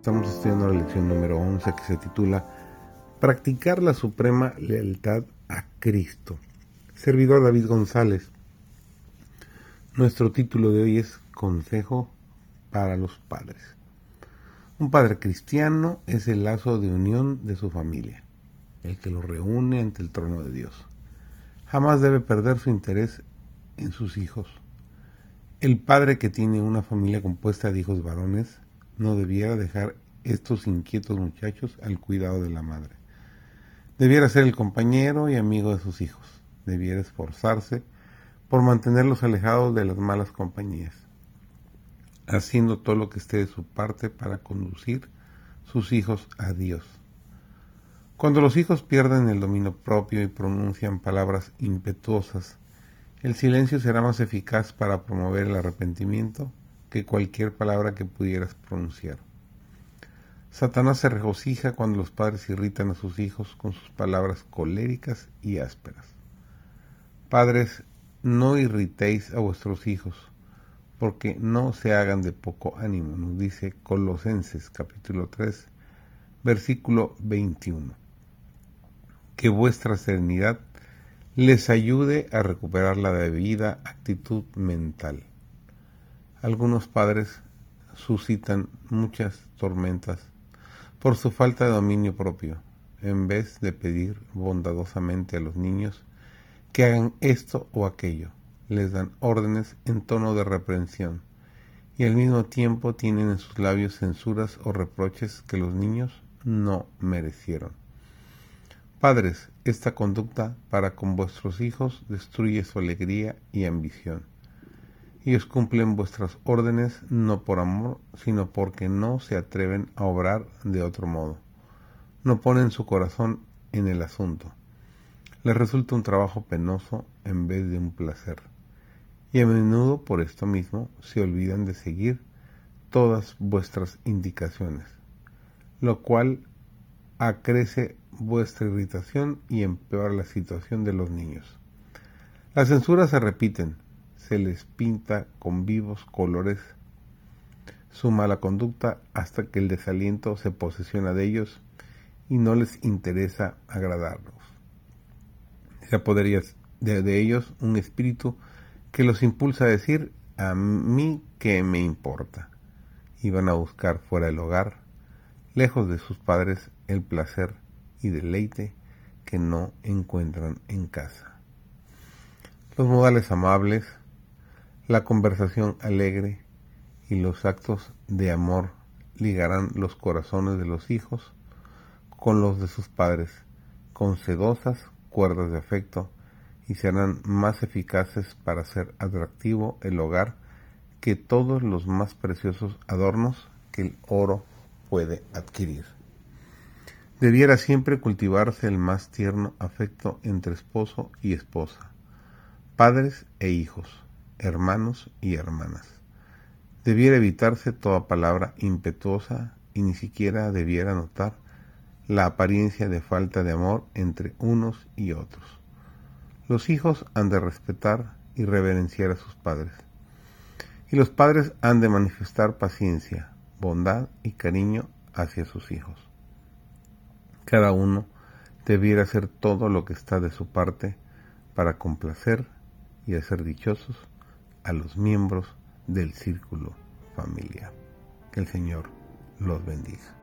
Estamos estudiando la lección número 11 que se titula Practicar la suprema lealtad a Cristo. Servidor David González. Nuestro título de hoy es Consejo para los padres. Un padre cristiano es el lazo de unión de su familia, el que lo reúne ante el trono de Dios. Jamás debe perder su interés en sus hijos. El padre que tiene una familia compuesta de hijos varones no debiera dejar estos inquietos muchachos al cuidado de la madre. Debiera ser el compañero y amigo de sus hijos. Debiera esforzarse por mantenerlos alejados de las malas compañías, haciendo todo lo que esté de su parte para conducir sus hijos a Dios. Cuando los hijos pierden el dominio propio y pronuncian palabras impetuosas, el silencio será más eficaz para promover el arrepentimiento que cualquier palabra que pudieras pronunciar. Satanás se regocija cuando los padres irritan a sus hijos con sus palabras coléricas y ásperas. Padres, no irritéis a vuestros hijos, porque no se hagan de poco ánimo, nos dice Colosenses capítulo 3, versículo 21. Que vuestra serenidad les ayude a recuperar la debida actitud mental algunos padres suscitan muchas tormentas por su falta de dominio propio, en vez de pedir bondadosamente a los niños que hagan esto o aquello. Les dan órdenes en tono de reprensión y al mismo tiempo tienen en sus labios censuras o reproches que los niños no merecieron. Padres, esta conducta para con vuestros hijos destruye su alegría y ambición. Ellos cumplen vuestras órdenes no por amor, sino porque no se atreven a obrar de otro modo. No ponen su corazón en el asunto. Les resulta un trabajo penoso en vez de un placer. Y a menudo por esto mismo se olvidan de seguir todas vuestras indicaciones, lo cual acrece vuestra irritación y empeora la situación de los niños. Las censuras se repiten, se les pinta con vivos colores su mala conducta hasta que el desaliento se posesiona de ellos y no les interesa agradarlos. Se apodera de, de ellos un espíritu que los impulsa a decir a mí que me importa y van a buscar fuera del hogar, lejos de sus padres, el placer y deleite que no encuentran en casa. Los modales amables, la conversación alegre y los actos de amor ligarán los corazones de los hijos con los de sus padres, con sedosas cuerdas de afecto, y serán más eficaces para hacer atractivo el hogar que todos los más preciosos adornos que el oro puede adquirir. Debiera siempre cultivarse el más tierno afecto entre esposo y esposa, padres e hijos, hermanos y hermanas. Debiera evitarse toda palabra impetuosa y ni siquiera debiera notar la apariencia de falta de amor entre unos y otros. Los hijos han de respetar y reverenciar a sus padres. Y los padres han de manifestar paciencia, bondad y cariño hacia sus hijos. Cada uno debiera hacer todo lo que está de su parte para complacer y hacer dichosos a los miembros del círculo familiar. Que el Señor los bendiga.